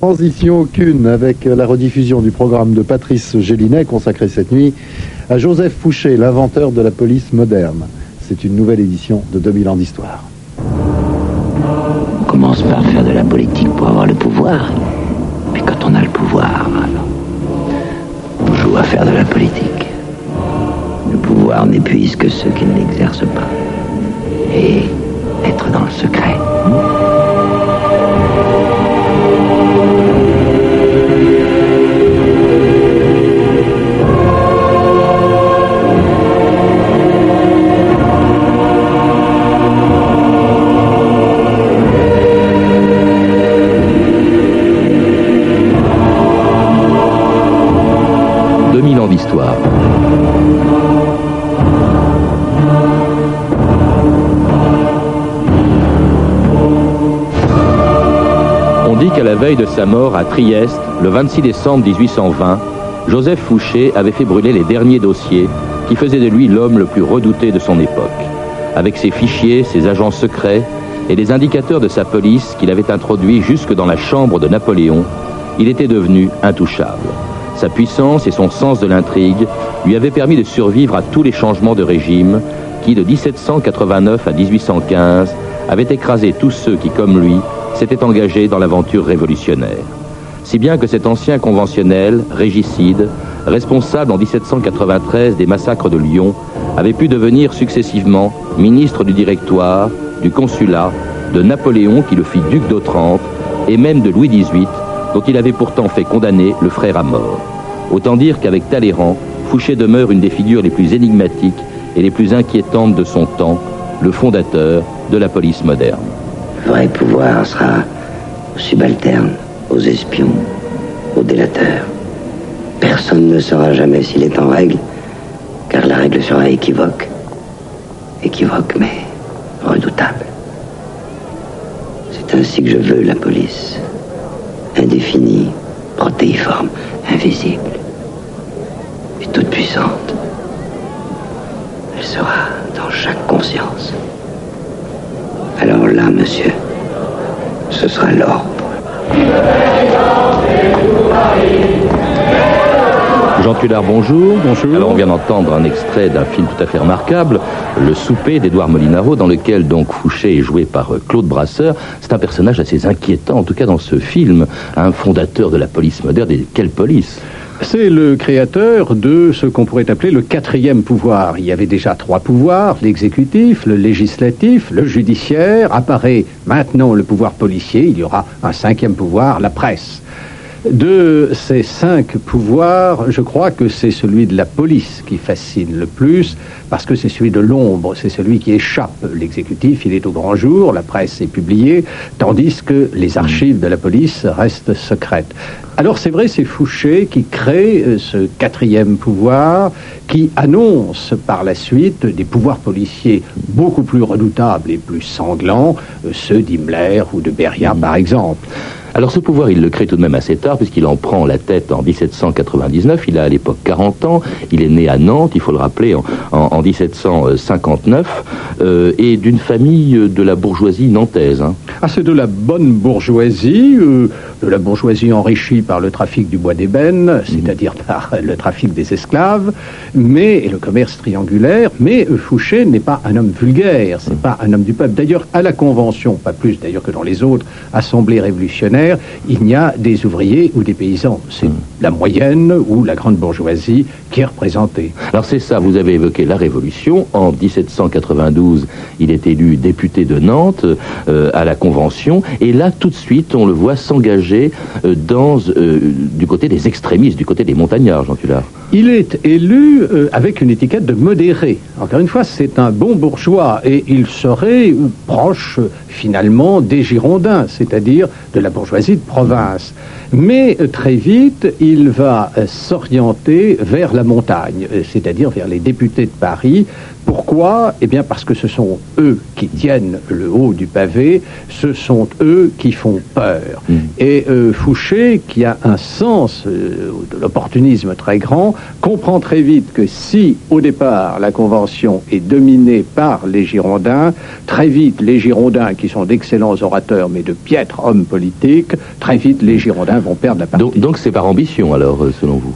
Transition aucune avec la rediffusion du programme de Patrice Gélinet consacré cette nuit à Joseph Fouché, l'inventeur de la police moderne. C'est une nouvelle édition de 2000 ans d'histoire. On commence par faire de la politique pour avoir le pouvoir. Puis quand on a le pouvoir, on joue à faire de la politique. Le pouvoir n'épuise que ceux qui ne l'exercent pas. Et être dans le secret. 2000 d'histoire. On dit qu'à la veille de sa mort à Trieste, le 26 décembre 1820, Joseph Fouché avait fait brûler les derniers dossiers qui faisaient de lui l'homme le plus redouté de son époque. Avec ses fichiers, ses agents secrets et les indicateurs de sa police qu'il avait introduits jusque dans la chambre de Napoléon, il était devenu intouchable. Sa puissance et son sens de l'intrigue lui avaient permis de survivre à tous les changements de régime qui, de 1789 à 1815, avaient écrasé tous ceux qui, comme lui, s'étaient engagés dans l'aventure révolutionnaire. Si bien que cet ancien conventionnel, régicide, responsable en 1793 des massacres de Lyon, avait pu devenir successivement ministre du Directoire, du Consulat, de Napoléon qui le fit duc d'Otrante, et même de Louis XVIII, dont il avait pourtant fait condamner le frère à mort. Autant dire qu'avec Talleyrand, Fouché demeure une des figures les plus énigmatiques et les plus inquiétantes de son temps, le fondateur de la police moderne. Le vrai pouvoir sera aux subalternes, aux espions, aux délateurs. Personne ne saura jamais s'il est en règle, car la règle sera équivoque. Équivoque, mais redoutable. C'est ainsi que je veux la police. Indéfinie, protéiforme, invisible et toute puissante. Elle sera dans chaque conscience. Alors là, monsieur, ce sera l'ordre. Bonjour. Bonjour. Alors on vient d'entendre un extrait d'un film tout à fait remarquable, Le souper d'Édouard Molinaro, dans lequel donc Fouché est joué par euh, Claude Brasseur. C'est un personnage assez inquiétant, en tout cas dans ce film, un fondateur de la police moderne. Et quelle police? C'est le créateur de ce qu'on pourrait appeler le quatrième pouvoir. Il y avait déjà trois pouvoirs, l'exécutif, le législatif, le judiciaire. Apparaît maintenant le pouvoir policier. Il y aura un cinquième pouvoir, la presse. De ces cinq pouvoirs, je crois que c'est celui de la police qui fascine le plus, parce que c'est celui de l'ombre, c'est celui qui échappe. L'exécutif, il est au grand jour, la presse est publiée, tandis que les archives de la police restent secrètes. Alors c'est vrai, c'est Fouché qui crée euh, ce quatrième pouvoir, qui annonce par la suite des pouvoirs policiers beaucoup plus redoutables et plus sanglants, euh, ceux d'Himmler ou de Beria par exemple. Alors ce pouvoir, il le crée tout de même assez tard, puisqu'il en prend la tête en 1799. Il a à l'époque 40 ans. Il est né à Nantes, il faut le rappeler, en, en- en 1759, euh, et d'une famille de la bourgeoisie nantaise. hein. Ah, c'est de la bonne bourgeoisie, euh, de la bourgeoisie enrichie par le trafic du bois d'ébène, c'est-à-dire par le trafic des esclaves, mais et le commerce triangulaire. Mais Fouché n'est pas un homme vulgaire, c'est pas un homme du peuple. D'ailleurs, à la Convention, pas plus d'ailleurs que dans les autres assemblées révolutionnaires, il n'y a des ouvriers ou des paysans. C'est la moyenne ou la grande bourgeoisie qui est représentée. Alors c'est ça, vous avez évoqué la Révolution. En 1792, il est élu député de Nantes euh, à la Convention. Et là, tout de suite, on le voit s'engager euh, dans euh, du côté des extrémistes, du côté des montagnards, Jean Tullard. Il est élu avec une étiquette de modéré. Encore une fois, c'est un bon bourgeois et il serait proche finalement des Girondins, c'est-à-dire de la bourgeoisie de province. Mais très vite, il il va euh, s'orienter vers la montagne, euh, c'est-à-dire vers les députés de Paris, pourquoi? Eh bien parce que ce sont eux qui tiennent le haut du pavé, ce sont eux qui font peur. Mm. Et euh, Fouché, qui a un sens euh, de l'opportunisme très grand, comprend très vite que si au départ la Convention est dominée par les Girondins, très vite les Girondins, qui sont d'excellents orateurs mais de piètres hommes politiques, très vite les Girondins vont perdre la partie. Donc c'est par ambition alors, euh, selon vous?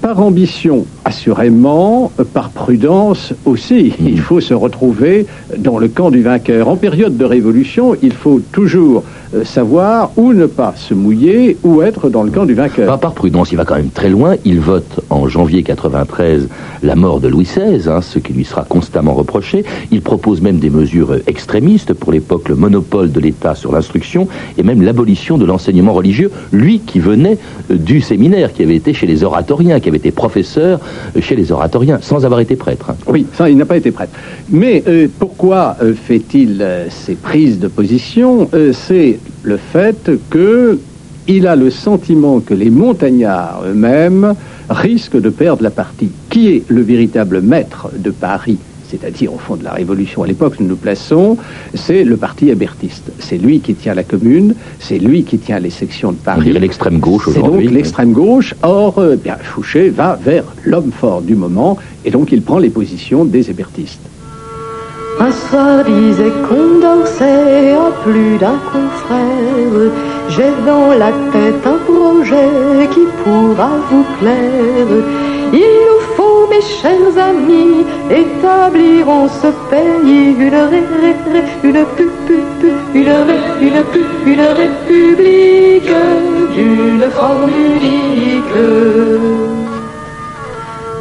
Par ambition, assurément, par prudence aussi. Il faut se retrouver dans le camp du vainqueur. En période de révolution, il faut toujours savoir où ne pas se mouiller, ou être dans le camp du vainqueur. Par prudence, il va quand même très loin. Il vote en janvier 93 la mort de Louis XVI, hein, ce qui lui sera constamment reproché. Il propose même des mesures extrémistes, pour l'époque le monopole de l'État sur l'instruction, et même l'abolition de l'enseignement religieux, lui qui venait euh, du séminaire, qui avait été chez les oratoriens, qui avait été professeur euh, chez les oratoriens, sans avoir été prêtre. Hein. Oui, ça, il n'a pas été prêtre. Mais pourquoi fait-il ces prises de position? C'est le fait qu'il a le sentiment que les montagnards eux-mêmes risquent de perdre la partie. Qui est le véritable maître de Paris c'est-à-dire au fond de la Révolution à l'époque, nous nous plaçons, c'est le parti hébertiste. C'est lui qui tient la commune, c'est lui qui tient les sections de Paris. l'extrême gauche aujourd'hui. C'est donc l'extrême gauche. Or, euh, bien, Fouché va vers l'homme fort du moment, et donc il prend les positions des hébertistes. Un soir disait Condorcet à plus d'un confrère, j'ai dans la tête un projet qui pourra vous plaire. Il nous faut, mes chers amis, établir en ce pays une ré, une pu, pu, pu, une ré, une pu, une république d'une forme unique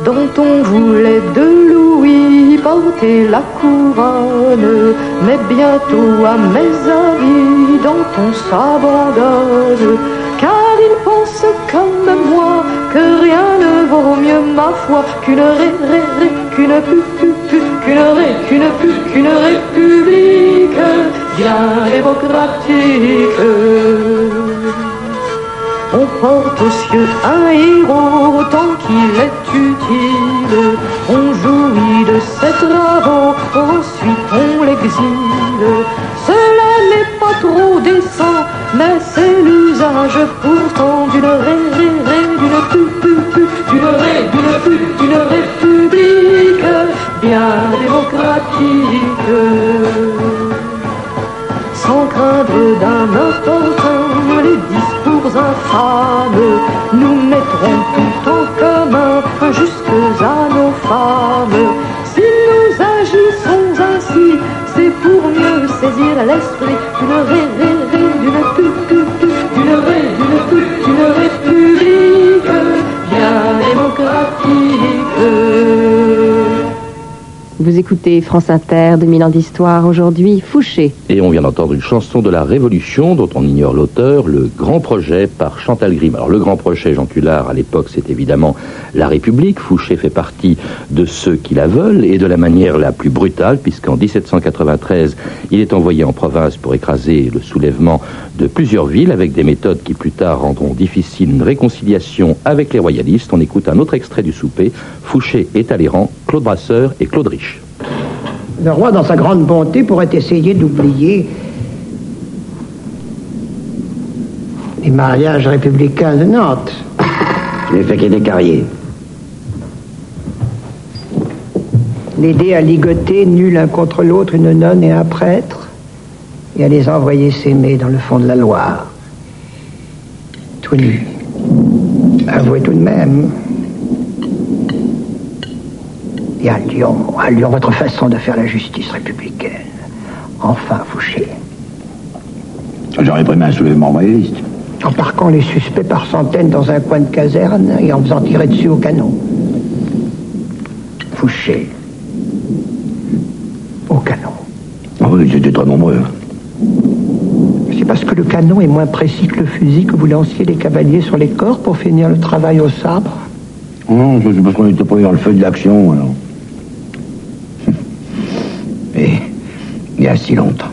dont on voulait de Louis porter la couronne. Mais bientôt, à mes amis, dont on s'abandonne, car ils pensent comme moi que rien ne vaut mieux ma foi qu'une ré, ré, ré, qu'une pu, pu, pu, qu'une ré, qu'une pu, qu'une république bien démocratique. On porte aux cieux un héros tant qu'il est utile. On jouit de ses travaux, ensuite on l'exile. Cela n'est pas trop décent, mais c'est l'usage pourtant d'une ré, d'une pu, pu, d'une ré, d'une pu, d'une république bien démocratique. Sans craindre d'un importun les infâmes, nous mettrons tout en commun jusque à nos femmes. Si nous agissons ainsi, c'est pour mieux saisir l'esprit d'une ré, écoutez France Inter, 2000 ans d'histoire, aujourd'hui Fouché. Et on vient d'entendre une chanson de la Révolution dont on ignore l'auteur, Le Grand Projet par Chantal Grimm. Alors le Grand Projet, Jean Tullard, à l'époque, c'est évidemment la République. Fouché fait partie de ceux qui la veulent et de la manière la plus brutale, puisqu'en 1793, il est envoyé en province pour écraser le soulèvement de plusieurs villes avec des méthodes qui plus tard rendront difficile une réconciliation avec les royalistes. On écoute un autre extrait du souper. Fouché et Talleyrand, Claude Brasseur et Claude Rich. Le roi, dans sa grande bonté, pourrait essayer d'oublier les mariages républicains de Nantes. Je n'ai fait qu'il des carriers. L'aider à ligoter nul l'un contre l'autre une nonne et un prêtre, et à les envoyer s'aimer dans le fond de la Loire. Tout nu. Avouez tout de même et à Lyon, à Lyon, votre façon de faire la justice républicaine. Enfin, Fouché. J'aurais pris un soulèvement royaliste. En parquant les suspects par centaines dans un coin de caserne et en faisant tirer dessus au canon. Fouché. Au canon. Ah oui, j'étais très nombreux. C'est parce que le canon est moins précis que le fusil que vous lanciez les cavaliers sur les corps pour finir le travail au sabre Non, c'est parce qu'on était pas dans le feu de l'action, alors. il y a si longtemps.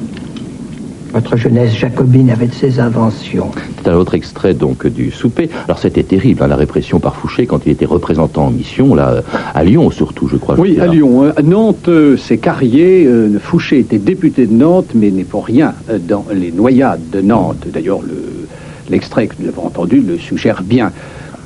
votre jeunesse jacobine avait de ses inventions. C'est un autre extrait donc du souper. Alors c'était terrible, hein, la répression par Fouché quand il était représentant en mission, là, à Lyon surtout, je crois. Oui, à Lyon. hein. Nantes, euh, c'est Carrier. euh, Fouché était député de Nantes, mais n'est pour rien euh, dans les noyades de Nantes. D'ailleurs, le- l'extrait que nous avons entendu le suggère bien.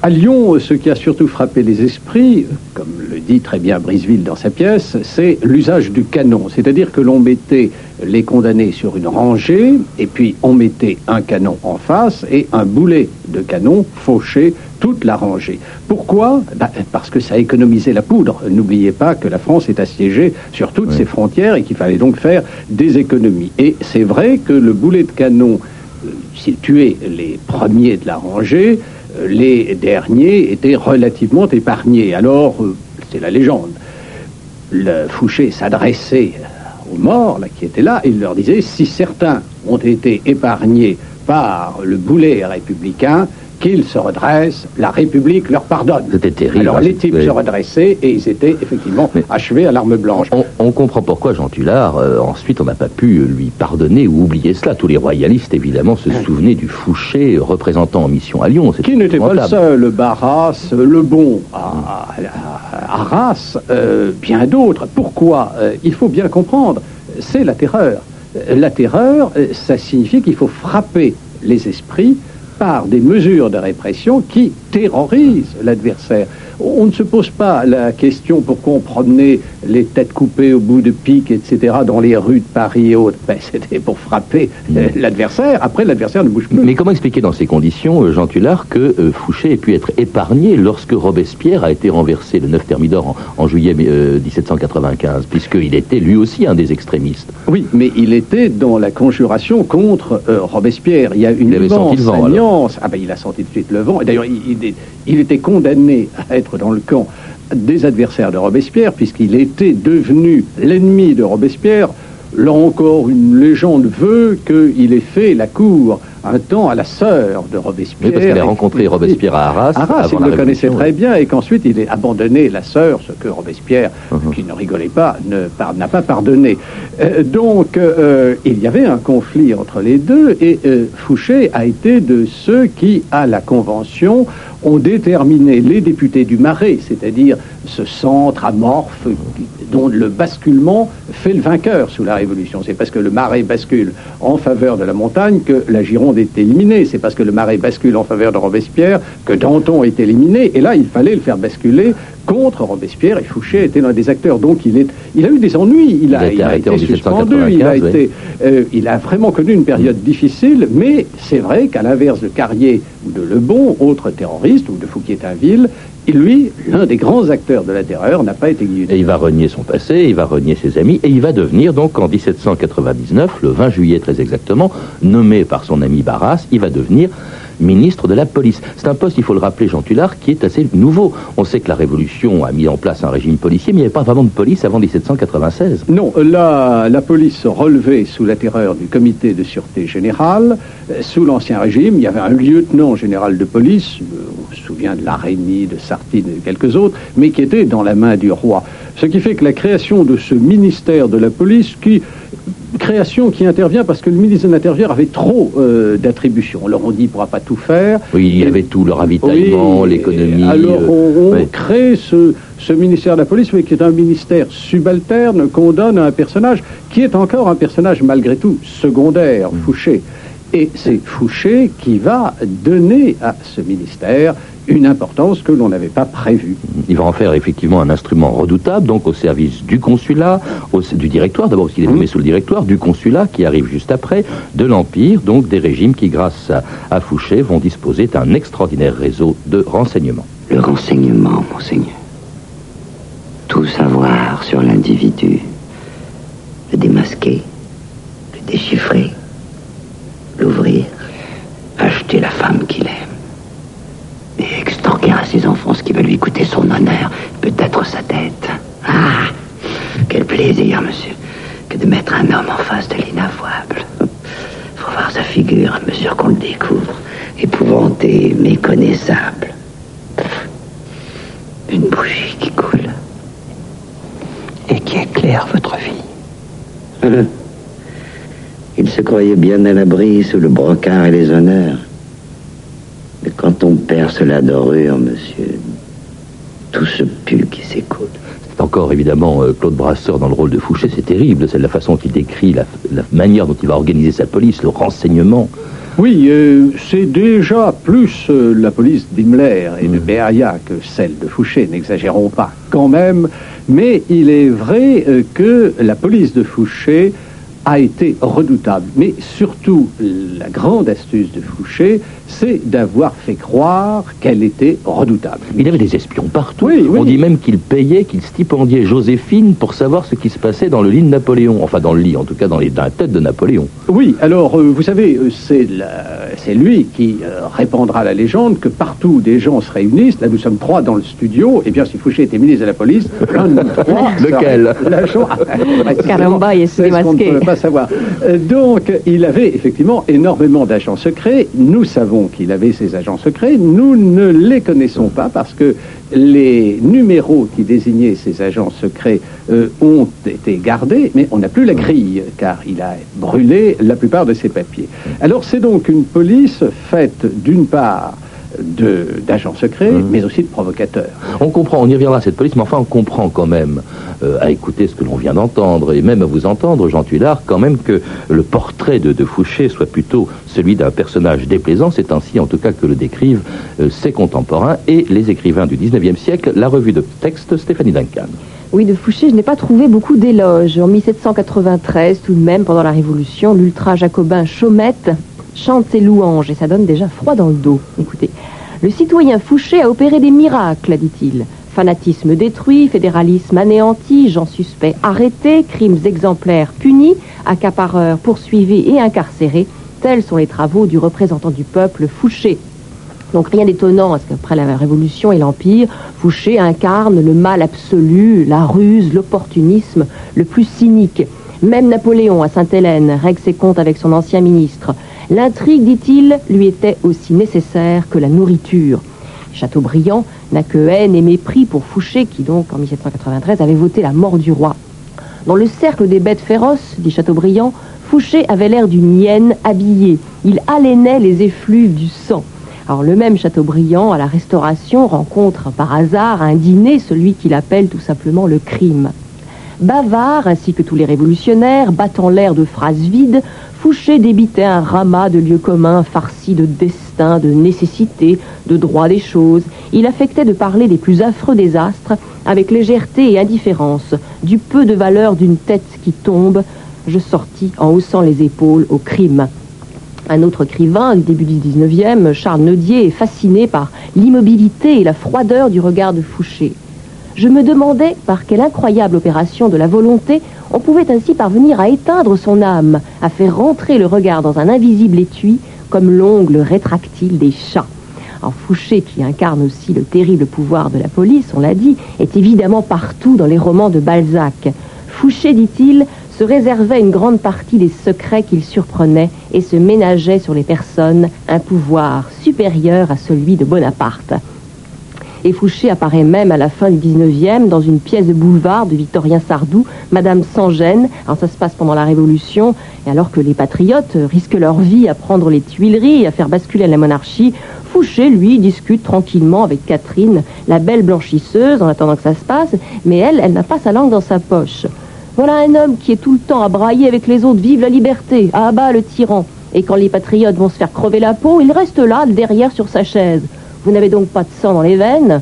À Lyon, ce qui a surtout frappé les esprits, comme le dit très bien Briseville dans sa pièce, c'est l'usage du canon. C'est-à-dire que l'on mettait les condamnés sur une rangée, et puis on mettait un canon en face et un boulet de canon fauché toute la rangée. Pourquoi? Bah, Parce que ça économisait la poudre. N'oubliez pas que la France est assiégée sur toutes ses frontières et qu'il fallait donc faire des économies. Et c'est vrai que le boulet de canon, euh, s'il tuait les premiers de la rangée, les derniers étaient relativement épargnés. Alors, euh, c'est la légende. Le Fouché s'adressait aux morts là, qui étaient là et il leur disait si certains ont été épargnés par le boulet républicain, qu'ils se redressent, la République leur pardonne. C'était terrible. Alors hein, les types se redressaient et ils étaient effectivement Mais- achevés à l'arme blanche. On, on comprend pourquoi Jean Tullard, euh, ensuite, on n'a pas pu lui pardonner ou oublier cela. Tous les royalistes, évidemment, se souvenaient du Fouché représentant en mission à Lyon. Qui n'était pas le seul, Barras, Le Bon, à, à- à Arras, euh, bien d'autres. Pourquoi Euh, Il faut bien comprendre, c'est la terreur. La terreur, ça signifie qu'il faut frapper les esprits par des mesures de répression qui terrorisent l'adversaire. On ne se pose pas la question pourquoi on promenait les têtes coupées au bout de piques, etc., dans les rues de Paris et autres. Ben, C'était pour frapper l'adversaire. Après, l'adversaire ne bouge plus. Mais comment expliquer dans ces conditions, euh, Jean Tullard, que euh, Fouché ait pu être épargné lorsque Robespierre a été renversé le 9 Thermidor en, en juillet euh, 1795, puisqu'il était lui aussi un des extrémistes? Oui, mais il était dans la conjuration contre euh, Robespierre. Il y a une Il avait senti le vent. Ah ben, il a senti tout de suite le vent. D'ailleurs, il, il il était condamné à être dans le camp des adversaires de Robespierre, puisqu'il était devenu l'ennemi de Robespierre. Là encore, une légende veut qu'il ait fait la cour un temps à la sœur de Robespierre. Oui, parce qu'il a rencontré Robespierre à Arras. Arras, avant il la le connaissait très bien et qu'ensuite il ait abandonné la sœur, ce que Robespierre, Mhm. qui ne rigolait pas, n'a pas pardonné. Euh, donc euh, il y avait un conflit entre les deux et euh, Fouché a été de ceux qui, à la Convention, ont déterminé les députés du Marais, c'est-à-dire ce centre amorphe dont le basculement fait le vainqueur sous la Révolution. C'est parce que le Marais bascule en faveur de la montagne que la Gironde est éliminée. C'est parce que le Marais bascule en faveur de Robespierre que Danton est éliminé. Et là, il fallait le faire basculer contre Robespierre et Fouché était l'un des acteurs. Donc il, est, il a eu des ennuis. Il, Il a, a été suspendu. Il a, 1795, oui. été, euh, il a vraiment connu une période difficile. Mais c'est vrai qu'à l'inverse de Carrier ou de Lebon, autre terroriste, ou de Fouquier-Tinville, lui, l'un des grands acteurs de la terreur, n'a pas été Et guillotiné. il va renier son passé, il va renier ses amis, et il va devenir donc en 1799, le 20 juillet très exactement, nommé par son ami Barras, il va devenir ministre de la police. C'est un poste, il faut le rappeler, Jean Tullard, qui est assez nouveau. On sait que la Révolution a mis en place un régime policier, mais il n'y avait pas vraiment de police avant 1796. Non, la, la police relevait sous la terreur du comité de sûreté générale. Sous l'Ancien Régime, il y avait un lieutenant général de police, euh, on se souvient de Larénie, de Sartine et de quelques autres, mais qui était dans la main du roi. Ce qui fait que la création de ce ministère de la police, qui création qui intervient parce que le ministre de l'Intérieur avait trop euh, d'attributions. Alors on dit qu'il ne pourra pas tout faire. Oui, il y avait tout, le ravitaillement, oui, l'économie. Alors euh, on, on ouais. crée ce, ce ministère de la police, mais qui est un ministère subalterne qu'on donne à un personnage qui est encore un personnage malgré tout secondaire, Mm. Fouché. Et c'est Fouché qui va donner à ce ministère une importance que l'on n'avait pas prévue. Il va en faire effectivement un instrument redoutable, donc au service du consulat, au- du directoire, d'abord parce qu'il est nommé sous le directoire, du consulat qui arrive juste après, de l'Empire, donc des régimes qui, grâce à, à Fouché, vont disposer d'un extraordinaire réseau de renseignements. Le renseignement, monseigneur. Tout savoir sur l'individu. Le démasquer, le déchiffrer, l'ouvrir, acheter la femme qu'il aime. Et extorquer à ses enfants ce qui va lui coûter son honneur, peut-être sa tête. Ah Quel plaisir, monsieur, que de mettre un homme en face de l'inavouable. Faut voir sa figure à mesure qu'on le découvre, épouvanté, méconnaissable. Une bougie qui coule et qui éclaire votre vie. Il se croyait bien à l'abri sous le brocart et les honneurs. Mais quand on perce la dorure, monsieur, tout se pue qui s'écoute. C'est encore évidemment euh, Claude Brasseur dans le rôle de Fouché, c'est terrible, c'est la façon qu'il décrit, la, la manière dont il va organiser sa police, le renseignement. Oui, euh, c'est déjà plus euh, la police d'Himmler et de Beria que celle de Fouché, n'exagérons pas quand même, mais il est vrai euh, que la police de Fouché a été redoutable. Mais surtout, la grande astuce de Fouché, c'est d'avoir fait croire qu'elle était redoutable. Il avait des espions partout. Oui, oui. On dit même qu'il payait, qu'il stipendiait Joséphine pour savoir ce qui se passait dans le lit de Napoléon. Enfin, dans le lit, en tout cas dans, les, dans la tête de Napoléon. Oui, alors euh, vous savez, euh, c'est lui qui euh, répandra la légende que partout où des gens se réunissent, là nous sommes trois dans le studio, et bien si Fouché était ministre de la police, l'un de nous trois Lequel? l'agent. Caramba, il est C'est ce savoir. Euh, Donc, il avait effectivement énormément d'agents secrets. Nous savons qu'il avait ces agents secrets. Nous ne les connaissons pas parce que les numéros qui désignaient ces agents secrets euh, ont été gardés, mais on n'a plus la grille car il a brûlé la plupart de ses papiers. Alors, c'est donc une police faite d'une part d'agents secrets, mais aussi de provocateurs. On comprend, on y reviendra à cette police, mais enfin on comprend quand même, euh, à écouter ce que l'on vient d'entendre, et même à vous entendre, Jean Tullard, quand même que le portrait de, de Fouché soit plutôt celui d'un personnage déplaisant. C'est ainsi en tout cas que le décrivent euh, ses contemporains et les écrivains du 19e siècle, la revue de texte Stéphanie Duncan. Oui, de Fouché, je n'ai pas trouvé beaucoup d'éloges. En 1793, tout de même, pendant la Révolution, l'ultra-jacobin Chaumette chante ses louanges et ça donne déjà froid dans le dos. Écoutez, le citoyen Fouché a opéré des miracles, dit-il. Fanatisme détruit, fédéralisme anéanti, gens suspects arrêtés, crimes exemplaires punis, accapareurs poursuivis et incarcérés. Tels sont les travaux du représentant du peuple Fouché. Donc rien d'étonnant parce qu'après la Révolution et l'Empire, Fouché incarne le mal absolu, la ruse, l'opportunisme le plus cynique. Même Napoléon à Sainte-Hélène règle ses comptes avec son ancien ministre. L'intrigue, dit-il, lui était aussi nécessaire que la nourriture. Chateaubriand n'a que haine et mépris pour Fouché qui donc en 1793 avait voté la mort du roi. Dans le cercle des bêtes féroces, dit Chateaubriand, Fouché avait l'air d'une hyène habillée. Il haleynait les effluves du sang. Alors le même Chateaubriand, à la Restauration, rencontre par hasard un dîner, celui qu'il appelle tout simplement le crime. Bavard, ainsi que tous les révolutionnaires, battant l'air de phrases vides, Fouché débitait un ramas de lieux communs farcis de destin, de nécessité, de droit des choses. Il affectait de parler des plus affreux désastres avec légèreté et indifférence, du peu de valeur d'une tête qui tombe. Je sortis en haussant les épaules au crime. Un autre écrivain du début du 19e, Charles Nodier, est fasciné par l'immobilité et la froideur du regard de Fouché. Je me demandais par quelle incroyable opération de la volonté on pouvait ainsi parvenir à éteindre son âme, à faire rentrer le regard dans un invisible étui comme l'ongle rétractile des chats. Alors Fouché, qui incarne aussi le terrible pouvoir de la police, on l'a dit, est évidemment partout dans les romans de Balzac. Fouché, dit-il, se réservait une grande partie des secrets qu'il surprenait et se ménageait sur les personnes un pouvoir supérieur à celui de Bonaparte. Et Fouché apparaît même à la fin du 19e dans une pièce de boulevard de Victorien Sardou, Madame Sans-Gêne. Alors ça se passe pendant la Révolution, et alors que les patriotes risquent leur vie à prendre les Tuileries et à faire basculer la monarchie, Fouché, lui, discute tranquillement avec Catherine, la belle blanchisseuse, en attendant que ça se passe, mais elle, elle n'a pas sa langue dans sa poche. Voilà un homme qui est tout le temps à brailler avec les autres, vive la liberté, à bas le tyran. Et quand les patriotes vont se faire crever la peau, il reste là, derrière sur sa chaise. Vous n'avez donc pas de sang dans les veines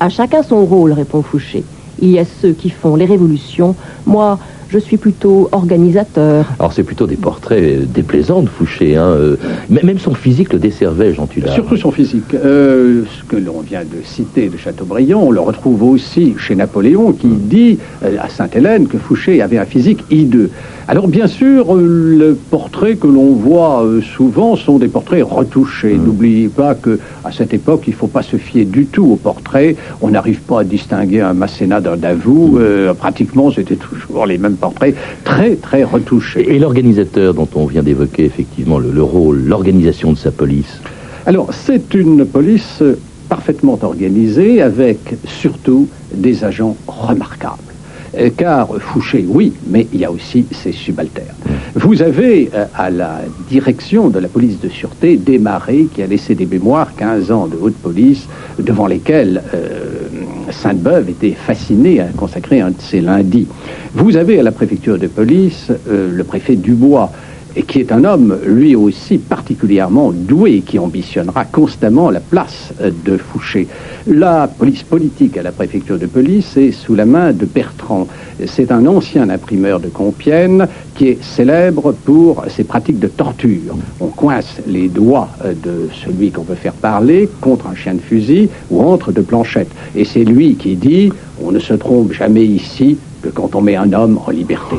À chacun son rôle, répond Fouché. Il y a ceux qui font les révolutions. Moi, je suis plutôt organisateur. Alors c'est plutôt des portraits euh, déplaisants de Fouché, hein, euh, mais même son physique le desservait, Jean Tullard. Surtout son physique. Euh, ce que l'on vient de citer de Chateaubriand, on le retrouve aussi chez Napoléon qui dit euh, à Sainte-Hélène que Fouché avait un physique hideux. Alors bien sûr, euh, le portrait que l'on voit euh, souvent sont des portraits retouchés. N'oubliez pas que à cette époque, il ne faut pas se fier du tout aux portraits. On n'arrive pas à distinguer un Masséna d'un Davout. Euh, pratiquement, c'était toujours les mêmes portraits, très très retouchés. Et, et l'organisateur dont on vient d'évoquer effectivement le, le rôle, l'organisation de sa police? Alors, c'est une police parfaitement organisée avec surtout des agents remarquables. Euh, car Fouché, oui, mais il y a aussi ses subalternes. Vous avez euh, à la direction de la police de sûreté démarré qui a laissé des mémoires 15 ans de haute police devant lesquels Sainte-Beuve était fasciné à consacrer un de ses lundis. Vous avez à la préfecture de police le préfet Dubois qui est un homme, lui aussi, particulièrement doué, qui ambitionnera constamment la place euh, de Fouché. La police politique à la préfecture de police est sous la main de Bertrand. C'est un ancien imprimeur de Compiègne qui est célèbre pour ses pratiques de torture. On coince les doigts euh, de celui qu'on veut faire parler contre un chien de fusil ou entre deux planchettes. Et c'est lui qui dit on ne se trompe jamais ici, que quand on met un homme en liberté.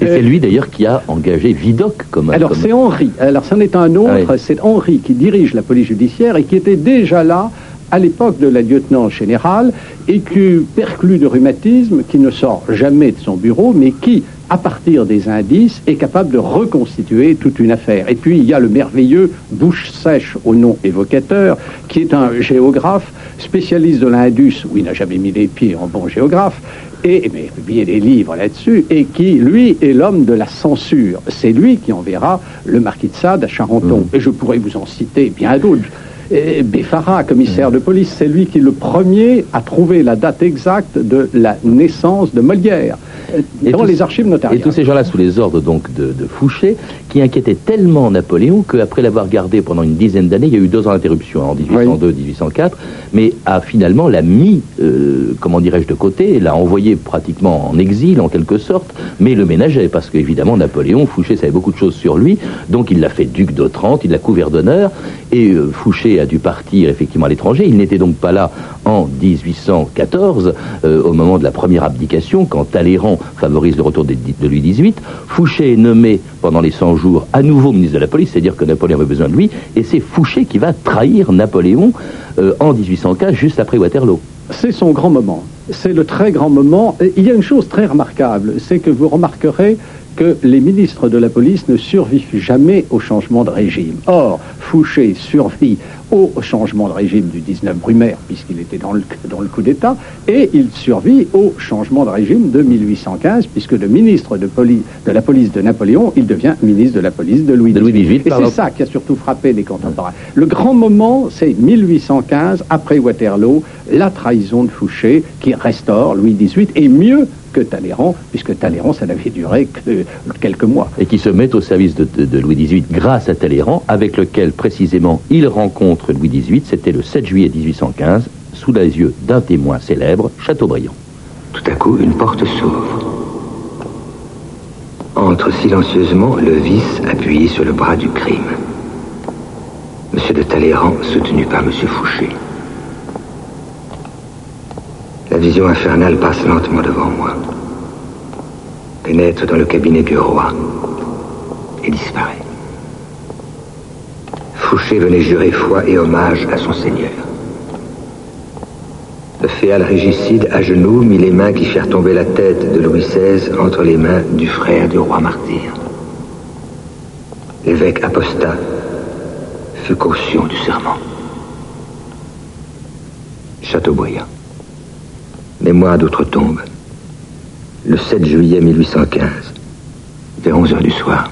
Et c'est lui d'ailleurs qui a engagé Vidocq comme Alors c'est Henri. Alors c'en est un autre. Ah c'est Henri qui dirige la police judiciaire et qui était déjà là à l'époque de la lieutenant générale et qui, perclus de rhumatisme, qui ne sort jamais de son bureau, mais qui, à partir des indices, est capable de reconstituer toute une affaire. Et puis il y a le merveilleux Bouche Sèche au nom évocateur, qui est un géographe spécialiste de l'Indus, où il n'a jamais mis les pieds en bon géographe, et mais, publié des livres là-dessus, et qui, lui, est l'homme de la censure. C'est lui qui enverra le marquis de Sade à Charenton. Mm. Et je pourrais vous en citer bien d'autres. Beffara, commissaire de police, c'est lui qui est le premier à trouver la date exacte de la naissance de Molière dans les archives notariales. Et tous ces gens-là sous les ordres donc de, Fouché, qui inquiétaient tellement Napoléon qu'après l'avoir gardé pendant une dizaine d'années, il y a eu deux ans d'interruption en 1802-1804, mais a finalement l'a mis, euh, comment dirais-je, de côté, l'a envoyé pratiquement en exil en quelque sorte, mais le ménageait parce qu'évidemment Napoléon, Fouché savait beaucoup de choses sur lui, donc il l'a fait duc d'Otrante, il l'a couvert d'honneur, et euh, Fouché a dû partir effectivement à l'étranger. Il n'était donc pas là en 1814, euh, au moment de la première abdication, quand Talleyrand favorise le retour de, Louis XVIII. Fouché est nommé pendant les 100 jours à nouveau ministre de la police, c'est-à-dire que Napoléon avait besoin de lui, et c'est Fouché qui va trahir Napoléon euh, en 1815, juste après Waterloo. C'est son grand moment. C'est le très grand moment. il y a une chose très remarquable, c'est que vous remarquerez que les ministres de la police ne survivent jamais au changement de régime. Or, Fouché survit au changement de régime du 19 Brumaire, puisqu'il était dans le, dans le coup d'État, et il survit au changement de régime de 1815, puisque de ministre de, de la police de Napoléon, il devient ministre de la police de Louis XVIII. et c'est ça qui a surtout frappé les contemporains. Le grand moment, c'est 1815, après Waterloo, la trahison de Fouché, qui restaure Louis XVIII, et mieux que Talleyrand, puisque Talleyrand, ça n'avait duré que quelques mois. Et qui se met au service de, Louis XVIII grâce à Talleyrand, avec lequel précisément il rencontre Louis XVIII, c'était le 7 juillet 1815, sous les yeux d'un témoin célèbre, Chateaubriand. Tout à coup, une porte s'ouvre. Entre silencieusement le vice appuyé sur le bras du crime. Monsieur de Talleyrand, soutenu par Monsieur Fouché. La vision infernale passe lentement devant moi, pénètre dans le cabinet du roi et disparaît. Fouché venait jurer foi et hommage à son seigneur. Le féal régicide à genoux mit les mains qui firent tomber la tête de Louis XVI entre les mains du frère du roi martyr. L'évêque apostat fut caution du serment. Chateaubriand. Mémoire d'outre-tombe. Le 7 juillet 1815, vers 11 heures du soir.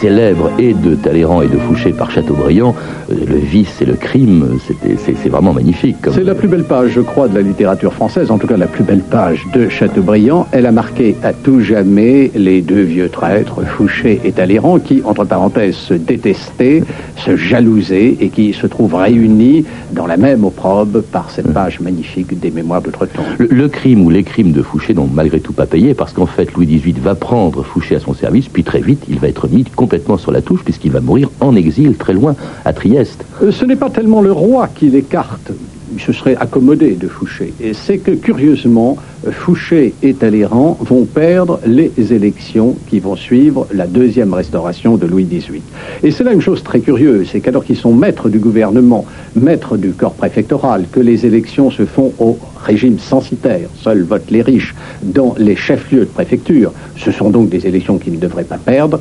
Célèbre et de Talleyrand et de Fouché par Chateaubriand, euh, le vice et le crime, c'est vraiment magnifique. C'est la plus belle page, je crois, de la littérature française, en tout cas la plus belle page de Chateaubriand. Elle a marqué à tout jamais les deux vieux traîtres, Fouché et Talleyrand, qui, entre parenthèses, se détestaient, se jalousaient et qui se trouvent réunis dans la même opprobre par cette page magnifique des Mémoires d'outre-tombe. Le, le, crime ou les crimes de Fouché n'ont malgré tout pas payé, parce qu'en fait, Louis XVIII va prendre Fouché à son service, puis très vite, il va être mis complètement sur la touche puisqu'il va mourir en exil très loin à Trieste. Euh, ce n'est pas tellement le roi qui l'écarte, il se serait accommodé de Fouché. Et c'est que curieusement, Fouché et Talleyrand vont perdre les élections qui vont suivre la deuxième restauration de Louis XVIII. Et c'est là une chose très curieuse, c'est qu'alors qu'ils sont maîtres du gouvernement, maîtres du corps préfectoral, que les élections se font au régime censitaire, seuls votent les riches dans les chefs-lieux de préfecture, ce sont donc des élections qu'ils ne devraient pas perdre,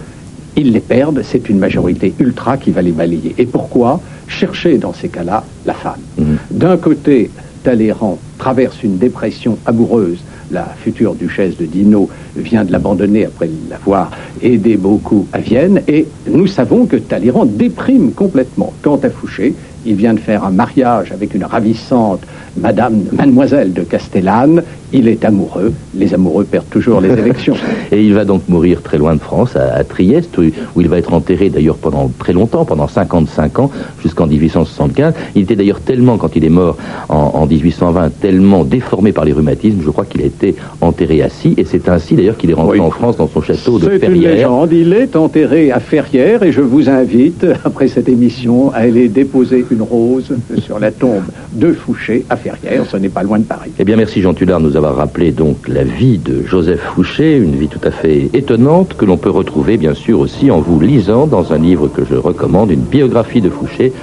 ils les perdent, c'est une majorité ultra qui va les balayer. Et pourquoi chercher dans ces cas-là la femme. Mhm. D'un côté, Talleyrand traverse une dépression amoureuse. La future duchesse de Dino vient de l'abandonner après l'avoir aidé beaucoup à Vienne. Et nous savons que Talleyrand déprime complètement. Quant à Fouché, il vient de faire un mariage avec une ravissante Madame, Mademoiselle de Castellane. Il est amoureux. Les amoureux perdent toujours les élections. Et il va donc mourir très loin de France, à, à Trieste, où, où il va être enterré d'ailleurs pendant très longtemps, pendant 55 ans, jusqu'en 1875. Il était d'ailleurs tellement, quand il est mort en, en 1820, tellement déformé par les rhumatismes, je crois qu'il a été enterré assis. Et c'est ainsi d'ailleurs qu'il est rentré Oui. en France dans son château de C'est une Ferrières. légende. Il est enterré à Ferrières et je vous invite, après cette émission, à aller déposer une rose sur la tombe de Fouché à Ferrières. Ce n'est pas loin de Paris. Eh bien, merci Jean Tullard de nous avoir rappelé donc la vie de Joseph Fouché, une vie tout à fait étonnante que l'on peut retrouver bien sûr aussi en vous lisant dans un livre que je recommande, une biographie de Fouché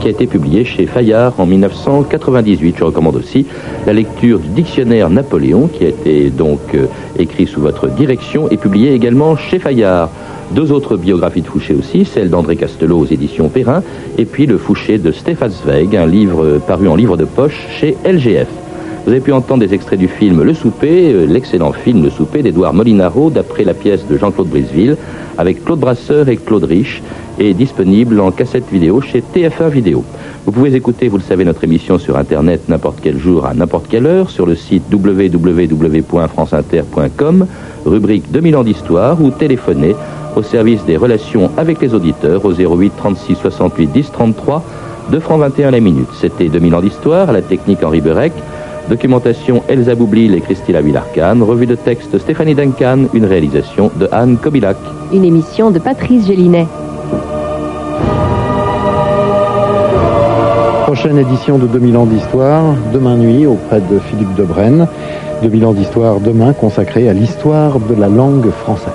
qui a été publiée chez Fayard en 1998. Je recommande aussi la lecture du dictionnaire Napoléon qui a été donc euh, écrit sous votre direction et publié également chez Fayard. Deux autres biographies de Fouché aussi, celle d'André Castelot aux éditions Perrin, et puis le Fouché de Stéphane Zweig, un livre euh, paru en livre de poche chez LGF. Vous avez pu entendre des extraits du film Le Souper, euh, l'excellent film Le Souper d'Édouard Molinaro, d'après la pièce de Jean-Claude Briseville, avec Claude Brasseur et Claude Rich, et disponible en cassette vidéo chez TF1 Vidéo. Vous pouvez écouter, vous le savez, notre émission sur Internet n'importe quel jour à n'importe quelle heure sur le site www.franceinter.com, rubrique 2000 ans d'histoire ou téléphoner au service des relations avec les auditeurs au 08 36 68 10 33, 2 francs 21 la minute. C'était 2000 ans d'histoire, à la technique Henri Berec, documentation Elsa Boublil et Christine Villarcan, revue de texte Stéphanie Duncan, une réalisation de Anne Kobilac. Une émission de Patrice Gélinet. Prochaine édition de 2000 ans d'histoire, demain nuit auprès de Philippe Debrenne. 2000 ans d'histoire demain consacré à l'histoire de la langue française.